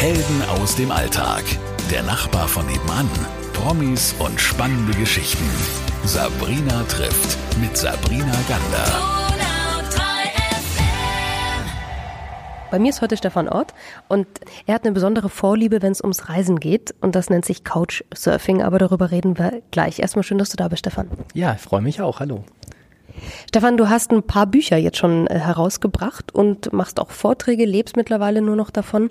Helden aus dem Alltag. Der Nachbar von nebenan. Promis und spannende Geschichten. Sabrina trifft mit Sabrina Gander. Bei mir ist heute Stefan Ott und er hat eine besondere Vorliebe, wenn es ums Reisen geht und das nennt sich Couchsurfing, aber darüber reden wir gleich. Erstmal schön, dass du da bist, Stefan. Ja, ich freue mich auch. Hallo. Stefan, du hast ein paar Bücher jetzt schon äh, herausgebracht und machst auch Vorträge, lebst mittlerweile nur noch davon.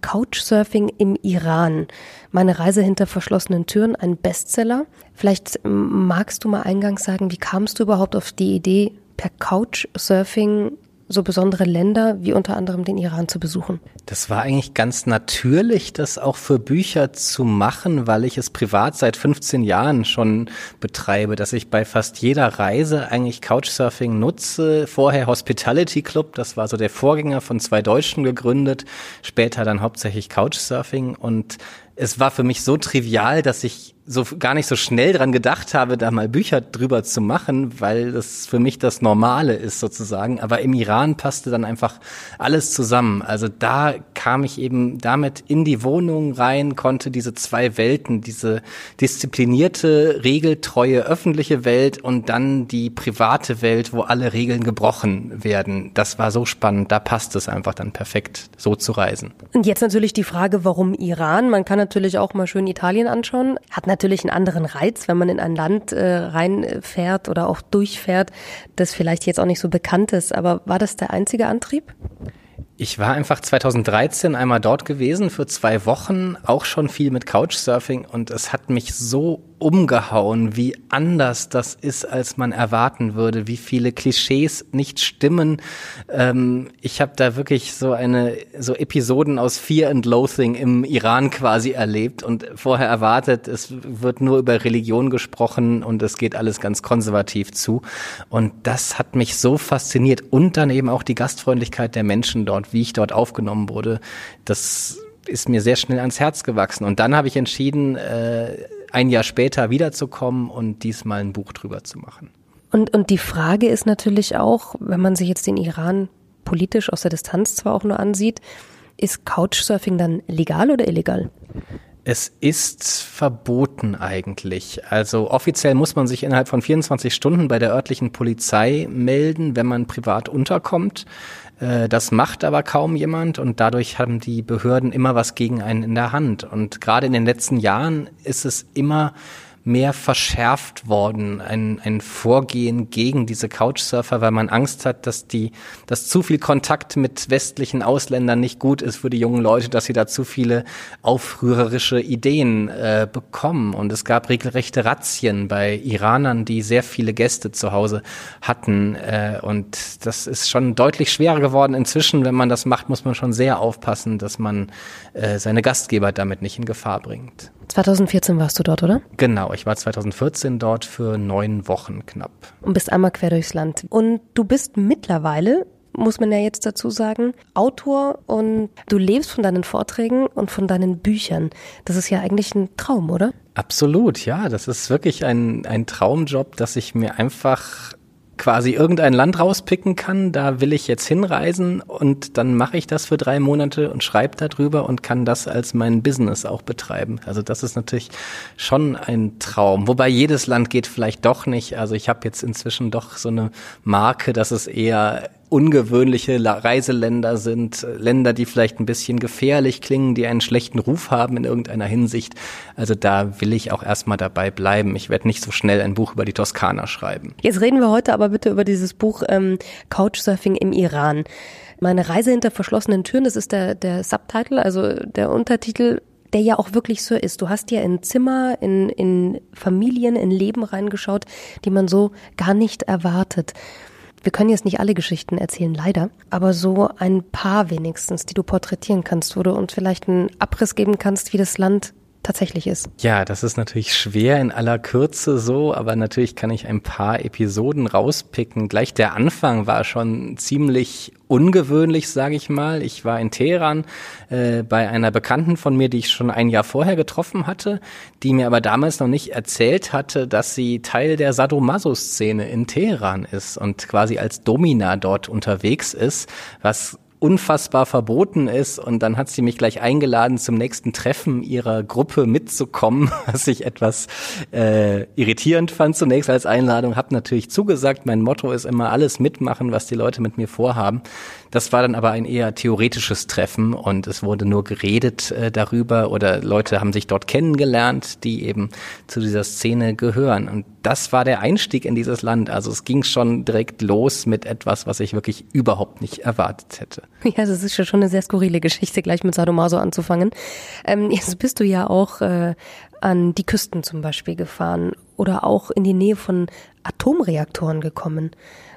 Couchsurfing im Iran. Meine Reise hinter verschlossenen Türen, ein Bestseller. Vielleicht magst du mal eingangs sagen, wie kamst du überhaupt auf die Idee, per Couchsurfing so besondere Länder wie unter anderem den Iran zu besuchen? Das war eigentlich ganz natürlich, das auch für Bücher zu machen, weil ich es privat seit 15 Jahren schon betreibe, dass ich bei fast jeder Reise eigentlich Couchsurfing nutze. Vorher Hospitality Club, das war so der Vorgänger von zwei Deutschen gegründet, später dann hauptsächlich Couchsurfing und es war für mich so trivial, dass ich so gar nicht so schnell dran gedacht habe, da mal Bücher drüber zu machen, weil das für mich das Normale ist sozusagen. Aber im Iran passte dann einfach alles zusammen. Also da kam ich eben damit in die Wohnung rein, konnte diese zwei Welten, diese disziplinierte, regeltreue öffentliche Welt und dann die private Welt, wo alle Regeln gebrochen werden. Das war so spannend. Da passt es einfach dann perfekt, so zu reisen. Und jetzt natürlich die Frage, warum Iran? Man kann natürlich auch mal schön Italien anschauen. Hat natürlich einen anderen Reiz, wenn man in ein Land äh, reinfährt oder auch durchfährt, das vielleicht jetzt auch nicht so bekannt ist. Aber war das der einzige Antrieb? Ich war einfach 2013 einmal dort gewesen für zwei Wochen, auch schon viel mit Couchsurfing und es hat mich so umgehauen, wie anders das ist, als man erwarten würde, wie viele Klischees nicht stimmen. Ähm, ich habe da wirklich so eine so Episoden aus Fear and Loathing im Iran quasi erlebt und vorher erwartet, es wird nur über Religion gesprochen und es geht alles ganz konservativ zu. Und das hat mich so fasziniert und dann eben auch die Gastfreundlichkeit der Menschen dort, wie ich dort aufgenommen wurde. Das ist mir sehr schnell ans Herz gewachsen. Und dann habe ich entschieden, äh, ein Jahr später wiederzukommen und diesmal ein Buch drüber zu machen. Und, und die Frage ist natürlich auch, wenn man sich jetzt den Iran politisch aus der Distanz zwar auch nur ansieht, ist Couchsurfing dann legal oder illegal? Es ist verboten eigentlich. Also offiziell muss man sich innerhalb von 24 Stunden bei der örtlichen Polizei melden, wenn man privat unterkommt. Äh, das macht aber kaum jemand und dadurch haben die Behörden immer was gegen einen in der Hand. Und gerade in den letzten Jahren ist es immer mehr verschärft worden, ein, ein Vorgehen gegen diese Couchsurfer, weil man Angst hat, dass die, dass zu viel Kontakt mit westlichen Ausländern nicht gut ist für die jungen Leute, dass sie da zu viele aufrührerische Ideen äh, bekommen. Und es gab regelrechte Razzien bei Iranern, die sehr viele Gäste zu Hause hatten. Äh, und das ist schon deutlich schwerer geworden. Inzwischen, wenn man das macht, muss man schon sehr aufpassen, dass man äh, seine Gastgeber damit nicht in Gefahr bringt. 2014 warst du dort, oder? Genau, ich war 2014 dort für neun Wochen knapp. Und bist einmal quer durchs Land. Und du bist mittlerweile muss man ja jetzt dazu sagen, Autor und du lebst von deinen Vorträgen und von deinen Büchern. Das ist ja eigentlich ein Traum, oder? Absolut, ja. Das ist wirklich ein, ein Traumjob, dass ich mir einfach quasi irgendein Land rauspicken kann, da will ich jetzt hinreisen und dann mache ich das für drei Monate und schreibe darüber und kann das als mein Business auch betreiben. Also das ist natürlich schon ein Traum. Wobei jedes Land geht vielleicht doch nicht. Also ich habe jetzt inzwischen doch so eine Marke, dass es eher ungewöhnliche Reiseländer sind, Länder, die vielleicht ein bisschen gefährlich klingen, die einen schlechten Ruf haben in irgendeiner Hinsicht. Also da will ich auch erstmal dabei bleiben. Ich werde nicht so schnell ein Buch über die Toskana schreiben. Jetzt reden wir heute aber bitte über dieses Buch ähm, Couchsurfing im Iran. Meine Reise hinter verschlossenen Türen, das ist der, der Subtitle, also der Untertitel der ja auch wirklich so ist. Du hast ja in Zimmer, in, in Familien, in Leben reingeschaut, die man so gar nicht erwartet. Wir können jetzt nicht alle Geschichten erzählen, leider, aber so ein paar wenigstens, die du porträtieren kannst, wo du uns vielleicht einen Abriss geben kannst, wie das Land tatsächlich ist. Ja, das ist natürlich schwer in aller Kürze so, aber natürlich kann ich ein paar Episoden rauspicken. Gleich der Anfang war schon ziemlich ungewöhnlich, sage ich mal. Ich war in Teheran äh, bei einer Bekannten von mir, die ich schon ein Jahr vorher getroffen hatte, die mir aber damals noch nicht erzählt hatte, dass sie Teil der Sadomaso-Szene in Teheran ist und quasi als Domina dort unterwegs ist, was unfassbar verboten ist. Und dann hat sie mich gleich eingeladen, zum nächsten Treffen ihrer Gruppe mitzukommen, was ich etwas äh, irritierend fand zunächst als Einladung. Hab natürlich zugesagt. Mein Motto ist immer alles mitmachen, was die Leute mit mir vorhaben. Das war dann aber ein eher theoretisches Treffen und es wurde nur geredet äh, darüber oder Leute haben sich dort kennengelernt, die eben zu dieser Szene gehören. Und das war der Einstieg in dieses Land. Also es ging schon direkt los mit etwas, was ich wirklich überhaupt nicht erwartet hätte. Ja, das ist schon eine sehr skurrile Geschichte, gleich mit Sadomaso anzufangen. Ähm, jetzt bist du ja auch äh, an die Küsten zum Beispiel gefahren oder auch in die Nähe von Atomreaktoren gekommen.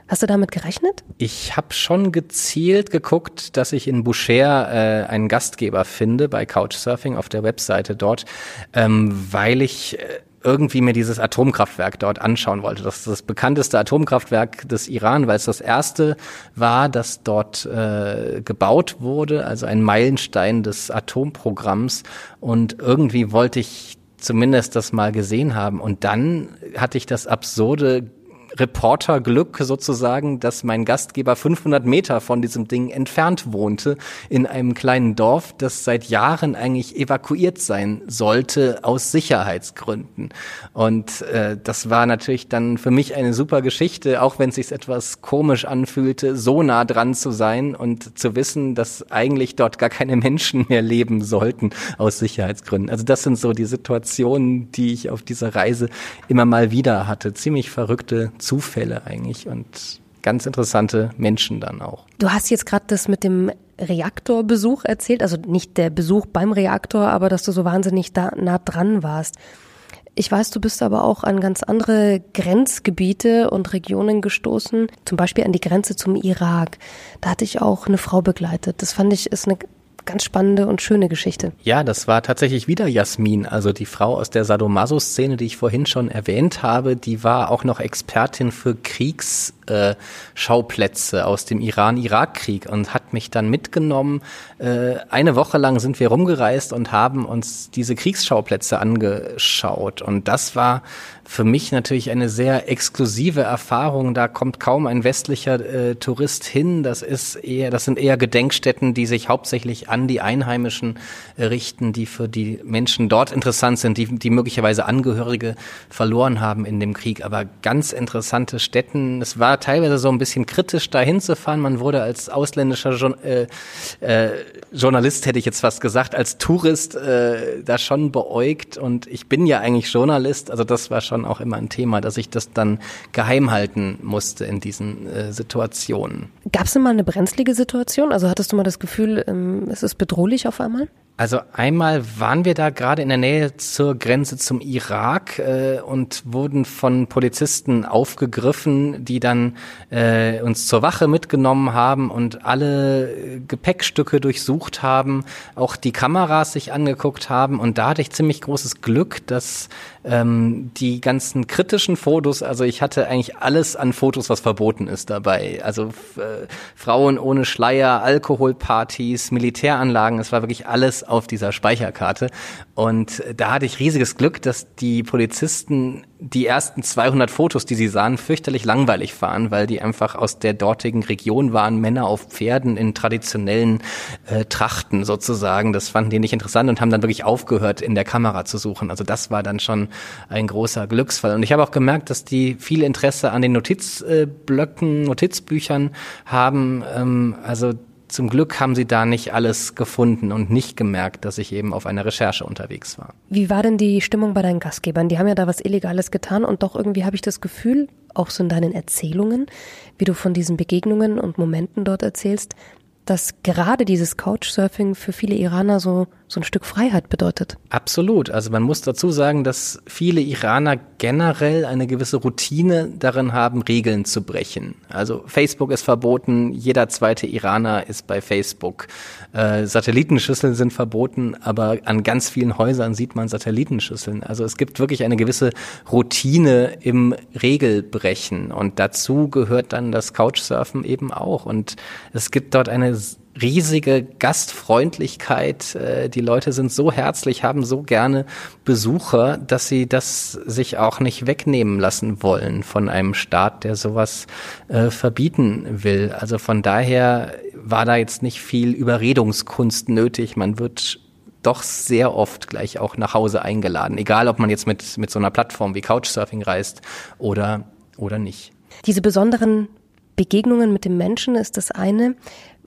Hast du damit gerechnet? Ich habe schon gezielt geguckt, dass ich in Boucher äh, einen Gastgeber finde bei Couchsurfing auf der Webseite dort, ähm, weil ich äh, irgendwie mir dieses Atomkraftwerk dort anschauen wollte. Das ist das bekannteste Atomkraftwerk des Iran, weil es das erste war, das dort äh, gebaut wurde, also ein Meilenstein des Atomprogramms. Und irgendwie wollte ich zumindest das mal gesehen haben. Und dann hatte ich das absurde Reporterglück sozusagen, dass mein Gastgeber 500 Meter von diesem Ding entfernt wohnte, in einem kleinen Dorf, das seit Jahren eigentlich evakuiert sein sollte aus Sicherheitsgründen. Und äh, das war natürlich dann für mich eine super Geschichte, auch wenn es sich etwas komisch anfühlte, so nah dran zu sein und zu wissen, dass eigentlich dort gar keine Menschen mehr leben sollten aus Sicherheitsgründen. Also das sind so die Situationen, die ich auf dieser Reise immer mal wieder hatte. Ziemlich verrückte Zufälle eigentlich und ganz interessante Menschen dann auch. Du hast jetzt gerade das mit dem Reaktorbesuch erzählt, also nicht der Besuch beim Reaktor, aber dass du so wahnsinnig da nah dran warst. Ich weiß, du bist aber auch an ganz andere Grenzgebiete und Regionen gestoßen, zum Beispiel an die Grenze zum Irak. Da hatte ich auch eine Frau begleitet. Das fand ich ist eine ganz spannende und schöne Geschichte. Ja, das war tatsächlich wieder Jasmin, also die Frau aus der Sadomaso-Szene, die ich vorhin schon erwähnt habe, die war auch noch Expertin für Kriegsschauplätze äh, aus dem Iran-Irak-Krieg und hat mich dann mitgenommen. Äh, eine Woche lang sind wir rumgereist und haben uns diese Kriegsschauplätze angeschaut und das war für mich natürlich eine sehr exklusive Erfahrung. Da kommt kaum ein westlicher äh, Tourist hin. Das ist eher, das sind eher Gedenkstätten, die sich hauptsächlich an die Einheimischen äh, richten, die für die Menschen dort interessant sind, die, die möglicherweise Angehörige verloren haben in dem Krieg. Aber ganz interessante Städten. Es war teilweise so ein bisschen kritisch, da hinzufahren. Man wurde als ausländischer jo äh, äh, Journalist, hätte ich jetzt fast gesagt, als Tourist äh, da schon beäugt. Und ich bin ja eigentlich Journalist, also das war schon schon auch immer ein Thema, dass ich das dann geheim halten musste in diesen äh, Situationen. Gab es denn mal eine brenzlige Situation? Also hattest du mal das Gefühl, ähm, es ist bedrohlich auf einmal? Also einmal waren wir da gerade in der Nähe zur Grenze zum Irak äh, und wurden von Polizisten aufgegriffen, die dann äh, uns zur Wache mitgenommen haben und alle Gepäckstücke durchsucht haben, auch die Kameras sich angeguckt haben. Und da hatte ich ziemlich großes Glück, dass ähm, die ganzen kritischen Fotos, also ich hatte eigentlich alles an Fotos, was verboten ist dabei. Also äh, Frauen ohne Schleier, Alkoholpartys, Militäranlagen, es war wirklich alles auf dieser Speicherkarte. Und da hatte ich riesiges Glück, dass die Polizisten die ersten 200 Fotos, die sie sahen, fürchterlich langweilig waren, weil die einfach aus der dortigen Region waren, Männer auf Pferden in traditionellen äh, Trachten sozusagen. Das fanden die nicht interessant und haben dann wirklich aufgehört, in der Kamera zu suchen. Also das war dann schon ein großer Glücksfall. Und ich habe auch gemerkt, dass die viel Interesse an den Notizblöcken, Notizbüchern haben. Ähm, also zum Glück haben sie da nicht alles gefunden und nicht gemerkt, dass ich eben auf einer Recherche unterwegs war. Wie war denn die Stimmung bei deinen Gastgebern? Die haben ja da was Illegales getan und doch irgendwie habe ich das Gefühl, auch so in deinen Erzählungen, wie du von diesen Begegnungen und Momenten dort erzählst, dass gerade dieses Couchsurfing für viele Iraner so, so ein Stück Freiheit bedeutet. Absolut. Also man muss dazu sagen, dass viele Iraner generell eine gewisse Routine darin haben, Regeln zu brechen. Also Facebook ist verboten, jeder zweite Iraner ist bei Facebook. Äh, Satellitenschüsseln sind verboten, aber an ganz vielen Häusern sieht man Satellitenschüsseln. Also es gibt wirklich eine gewisse Routine im Regelbrechen und dazu gehört dann das Couchsurfen eben auch. Und es gibt dort eine riesige Gastfreundlichkeit. Äh, die Leute sind so herzlich, haben so gerne Besucher, dass sie das sich auch nicht wegnehmen lassen wollen von einem Staat, der sowas äh, verbieten will. Also von daher war da jetzt nicht viel Überredungskunst nötig. Man wird doch sehr oft gleich auch nach Hause eingeladen, egal ob man jetzt mit, mit so einer Plattform wie Couchsurfing reist oder, oder nicht. Diese besonderen Begegnungen mit dem Menschen ist das eine.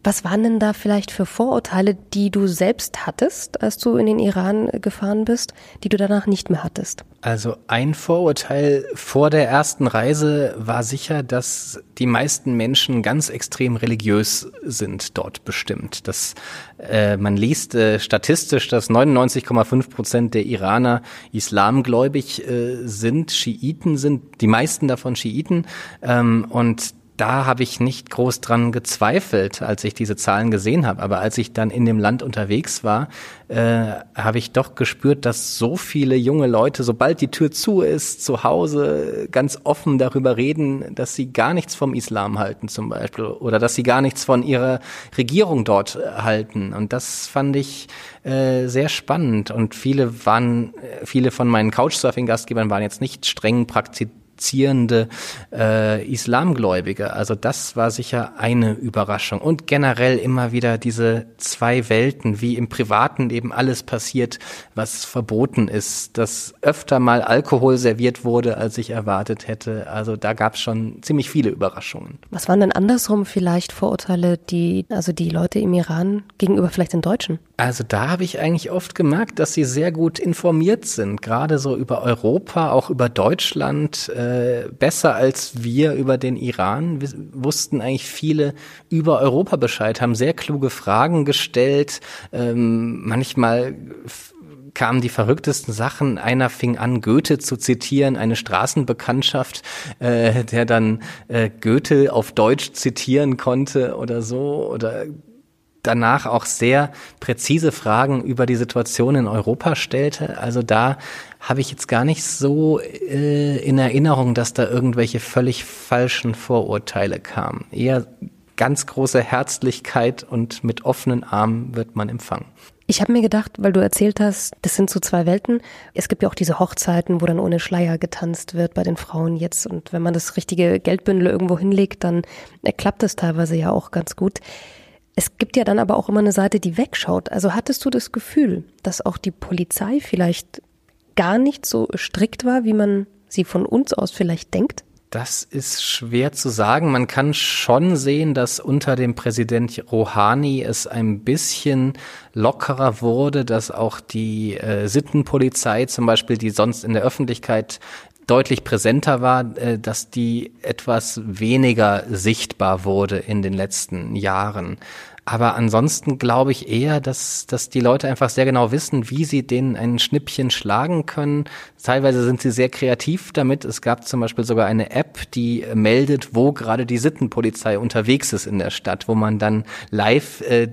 Was waren denn da vielleicht für Vorurteile, die du selbst hattest, als du in den Iran gefahren bist, die du danach nicht mehr hattest? Also ein Vorurteil vor der ersten Reise war sicher, dass die meisten Menschen ganz extrem religiös sind dort bestimmt. Dass äh, man liest äh, statistisch, dass 99,5 Prozent der Iraner islamgläubig äh, sind, Schiiten sind, die meisten davon Schiiten ähm, und da habe ich nicht groß dran gezweifelt, als ich diese Zahlen gesehen habe. Aber als ich dann in dem Land unterwegs war, äh, habe ich doch gespürt, dass so viele junge Leute, sobald die Tür zu ist, zu Hause ganz offen darüber reden, dass sie gar nichts vom Islam halten zum Beispiel oder dass sie gar nichts von ihrer Regierung dort äh, halten. Und das fand ich äh, sehr spannend. Und viele waren, äh, viele von meinen Couchsurfing-Gastgebern waren jetzt nicht streng praktiziert praktizierende äh, Islamgläubige. Also das war sicher eine Überraschung. Und generell immer wieder diese zwei Welten, wie im privaten eben alles passiert, was verboten ist, dass öfter mal Alkohol serviert wurde, als ich erwartet hätte. Also da gab es schon ziemlich viele Überraschungen. Was waren denn andersrum vielleicht Vorurteile, die also die Leute im Iran gegenüber vielleicht den Deutschen? Also da habe ich eigentlich oft gemerkt, dass sie sehr gut informiert sind, gerade so über Europa, auch über Deutschland, äh, besser als wir über den Iran. Wussten eigentlich viele über Europa Bescheid, haben sehr kluge Fragen gestellt. Ähm, manchmal kamen die verrücktesten Sachen. Einer fing an, Goethe zu zitieren, eine Straßenbekanntschaft, äh, der dann äh, Goethe auf Deutsch zitieren konnte oder so. Oder danach auch sehr präzise Fragen über die Situation in Europa stellte. Also da habe ich jetzt gar nicht so äh, in Erinnerung, dass da irgendwelche völlig falschen Vorurteile kamen. Eher ganz große Herzlichkeit und mit offenen Armen wird man empfangen. Ich habe mir gedacht, weil du erzählt hast, das sind so zwei Welten. Es gibt ja auch diese Hochzeiten, wo dann ohne Schleier getanzt wird bei den Frauen jetzt. Und wenn man das richtige Geldbündel irgendwo hinlegt, dann klappt das teilweise ja auch ganz gut. Es gibt ja dann aber auch immer eine Seite, die wegschaut. Also hattest du das Gefühl, dass auch die Polizei vielleicht gar nicht so strikt war, wie man sie von uns aus vielleicht denkt? Das ist schwer zu sagen. Man kann schon sehen, dass unter dem Präsident Rouhani es ein bisschen lockerer wurde, dass auch die äh, Sittenpolizei zum Beispiel, die sonst in der Öffentlichkeit deutlich präsenter war, äh, dass die etwas weniger sichtbar wurde in den letzten Jahren. Aber ansonsten glaube ich eher, dass, dass die Leute einfach sehr genau wissen, wie sie denen ein Schnippchen schlagen können. Teilweise sind sie sehr kreativ damit. Es gab zum Beispiel sogar eine App, die meldet, wo gerade die Sittenpolizei unterwegs ist in der Stadt, wo man dann live äh,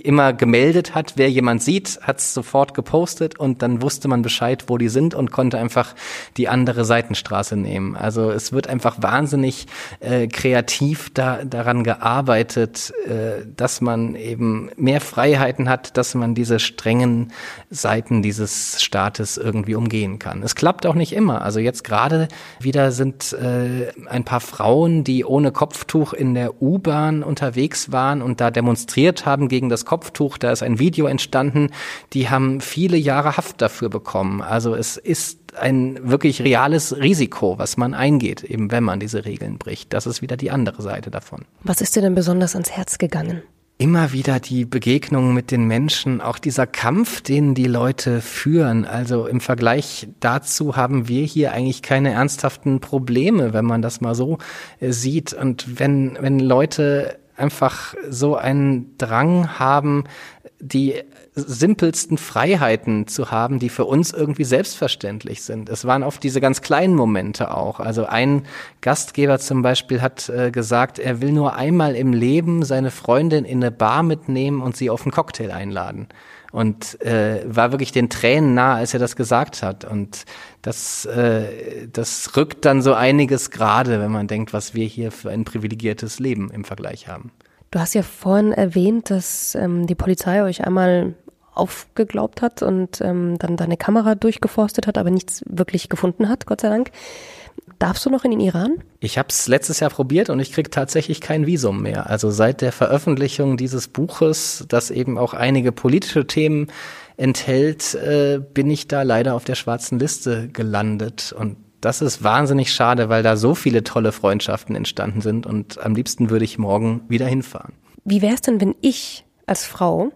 immer gemeldet hat, wer jemand sieht, hat es sofort gepostet und dann wusste man Bescheid, wo die sind und konnte einfach die andere Seitenstraße nehmen. Also es wird einfach wahnsinnig äh, kreativ da, daran gearbeitet, äh, dass man man eben mehr Freiheiten hat, dass man diese strengen Seiten dieses Staates irgendwie umgehen kann. Es klappt auch nicht immer. Also jetzt gerade wieder sind äh, ein paar Frauen, die ohne Kopftuch in der U-Bahn unterwegs waren und da demonstriert haben gegen das Kopftuch. Da ist ein Video entstanden. Die haben viele Jahre Haft dafür bekommen. Also es ist ein wirklich reales Risiko, was man eingeht, eben wenn man diese Regeln bricht. Das ist wieder die andere Seite davon. Was ist dir denn besonders ans Herz gegangen? Immer wieder die Begegnung mit den Menschen, auch dieser Kampf, den die Leute führen. Also im Vergleich dazu haben wir hier eigentlich keine ernsthaften Probleme, wenn man das mal so äh, sieht. Und wenn, wenn Leute einfach so einen Drang haben, die simpelsten Freiheiten zu haben, die für uns irgendwie selbstverständlich sind. Es waren oft diese ganz kleinen Momente auch. Also ein Gastgeber zum Beispiel hat äh, gesagt, er will nur einmal im Leben seine Freundin in eine Bar mitnehmen und sie auf einen Cocktail einladen. Und äh, war wirklich den Tränen nah, als er das gesagt hat. Und das, äh, das rückt dann so einiges gerade, wenn man denkt, was wir hier für ein privilegiertes Leben im Vergleich haben. Du hast ja vorhin erwähnt, dass ähm, die Polizei euch einmal aufgeglaubt hat und ähm, dann deine Kamera durchgeforstet hat, aber nichts wirklich gefunden hat, Gott sei Dank. Darfst du noch in den Iran? Ich habe es letztes Jahr probiert und ich krieg tatsächlich kein Visum mehr. Also seit der Veröffentlichung dieses Buches, das eben auch einige politische Themen enthält, äh, bin ich da leider auf der schwarzen Liste gelandet. Und das ist wahnsinnig schade, weil da so viele tolle Freundschaften entstanden sind und am liebsten würde ich morgen wieder hinfahren. Wie wäre es denn, wenn ich als Frau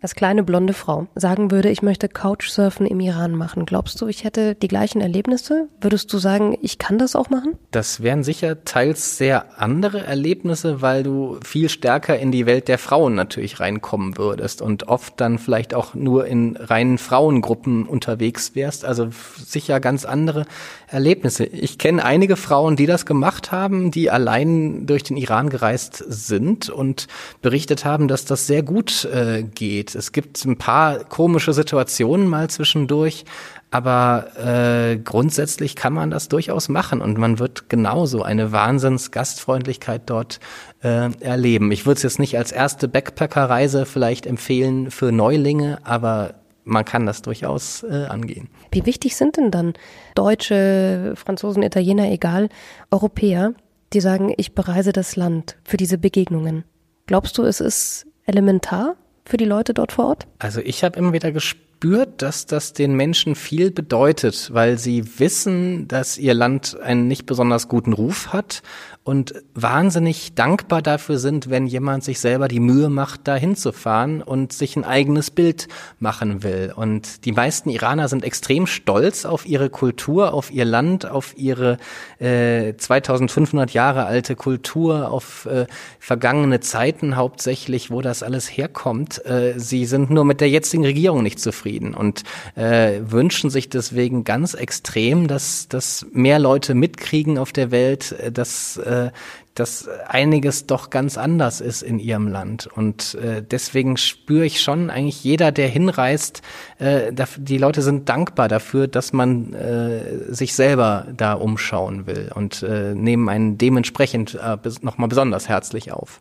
als kleine blonde Frau sagen würde, ich möchte Couchsurfen im Iran machen, glaubst du, ich hätte die gleichen Erlebnisse? Würdest du sagen, ich kann das auch machen? Das wären sicher teils sehr andere Erlebnisse, weil du viel stärker in die Welt der Frauen natürlich reinkommen würdest und oft dann vielleicht auch nur in reinen Frauengruppen unterwegs wärst. Also sicher ganz andere Erlebnisse. Ich kenne einige Frauen, die das gemacht haben, die allein durch den Iran gereist sind und berichtet haben, dass das sehr gut äh, geht es gibt ein paar komische Situationen mal zwischendurch, aber äh, grundsätzlich kann man das durchaus machen und man wird genauso eine Wahnsinns-Gastfreundlichkeit dort äh, erleben. Ich würde es jetzt nicht als erste Backpacker-Reise vielleicht empfehlen für Neulinge, aber man kann das durchaus äh, angehen. Wie wichtig sind denn dann Deutsche, Franzosen, Italiener, egal, Europäer, die sagen, ich bereise das Land für diese Begegnungen? Glaubst du, es ist elementar? Für die Leute dort vor Ort? Also ich habe immer wieder gespürt, dass das den Menschen viel bedeutet, weil sie wissen, dass ihr Land einen nicht besonders guten Ruf hat und wahnsinnig dankbar dafür sind, wenn jemand sich selber die Mühe macht, da hinzufahren und sich ein eigenes Bild machen will. Und die meisten Iraner sind extrem stolz auf ihre Kultur, auf ihr Land, auf ihre äh, 2500 Jahre alte Kultur, auf äh, vergangene Zeiten hauptsächlich, wo das alles herkommt. Äh, sie sind nur mit der jetzigen Regierung nicht zufrieden und äh, wünschen sich deswegen ganz extrem, dass, dass mehr Leute mitkriegen auf der Welt, äh, dass äh, dass einiges doch ganz anders ist in ihrem Land. Und äh, deswegen spüre ich schon, eigentlich jeder, der hinreist, äh, die Leute sind dankbar dafür, dass man äh, sich selber da umschauen will und äh, nehmen einen dementsprechend äh, nochmal besonders herzlich auf.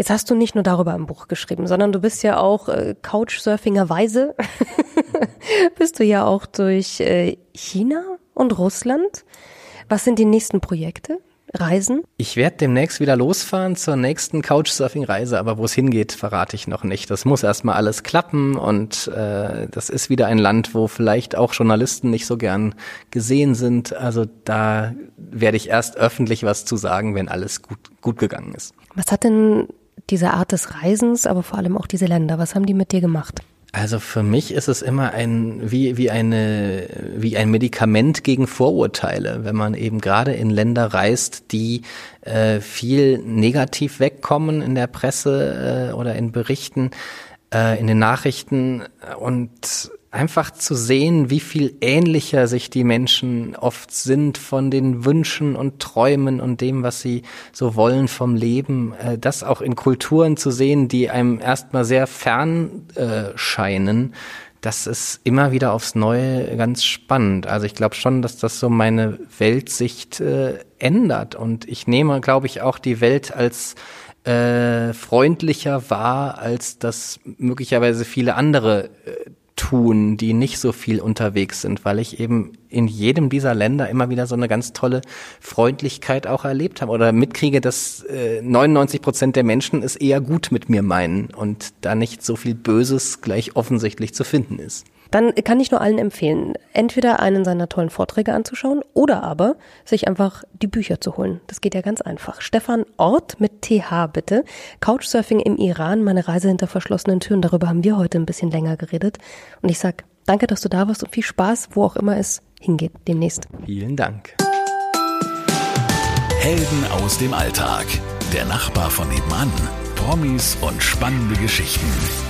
Jetzt hast du nicht nur darüber ein Buch geschrieben, sondern du bist ja auch äh, Couchsurfingerweise, bist du ja auch durch äh, China und Russland. Was sind die nächsten Projekte? Reisen? Ich werde demnächst wieder losfahren zur nächsten Couchsurfing-Reise, aber wo es hingeht, verrate ich noch nicht. Das muss erstmal alles klappen und äh, das ist wieder ein Land, wo vielleicht auch Journalisten nicht so gern gesehen sind. Also da werde ich erst öffentlich was zu sagen, wenn alles gut, gut gegangen ist. Was hat denn diese Art des Reisens, aber vor allem auch diese Länder, was haben die mit dir gemacht? Also für mich ist es immer ein wie wie eine wie ein Medikament gegen Vorurteile, wenn man eben gerade in Länder reist, die äh, viel negativ wegkommen in der Presse äh, oder in Berichten, äh, in den Nachrichten und einfach zu sehen, wie viel ähnlicher sich die Menschen oft sind von den Wünschen und Träumen und dem, was sie so wollen vom Leben, äh, das auch in Kulturen zu sehen, die einem erstmal sehr fern äh, scheinen, das ist immer wieder aufs Neue ganz spannend. Also ich glaube schon, dass das so meine Weltsicht äh, ändert und ich nehme, glaube ich, auch die Welt als äh, freundlicher wahr, als das möglicherweise viele andere äh, tun, die nicht so viel unterwegs sind, weil ich eben in jedem dieser Länder immer wieder so eine ganz tolle Freundlichkeit auch erlebt habe oder mitkriege, dass äh, 99 Prozent der Menschen es eher gut mit mir meinen und da nicht so viel Böses gleich offensichtlich zu finden ist. Dann kann ich nur allen empfehlen, entweder einen seiner tollen Vorträge anzuschauen oder aber sich einfach die Bücher zu holen. Das geht ja ganz einfach. Stefan Ort mit TH bitte. Couchsurfing im Iran, meine Reise hinter verschlossenen Türen. Darüber haben wir heute ein bisschen länger geredet. Und ich sag danke, dass du da warst und viel Spaß, wo auch immer es hingeht demnächst. Vielen Dank. Helden aus dem Alltag. Der Nachbar von nebenan. Promis und spannende Geschichten.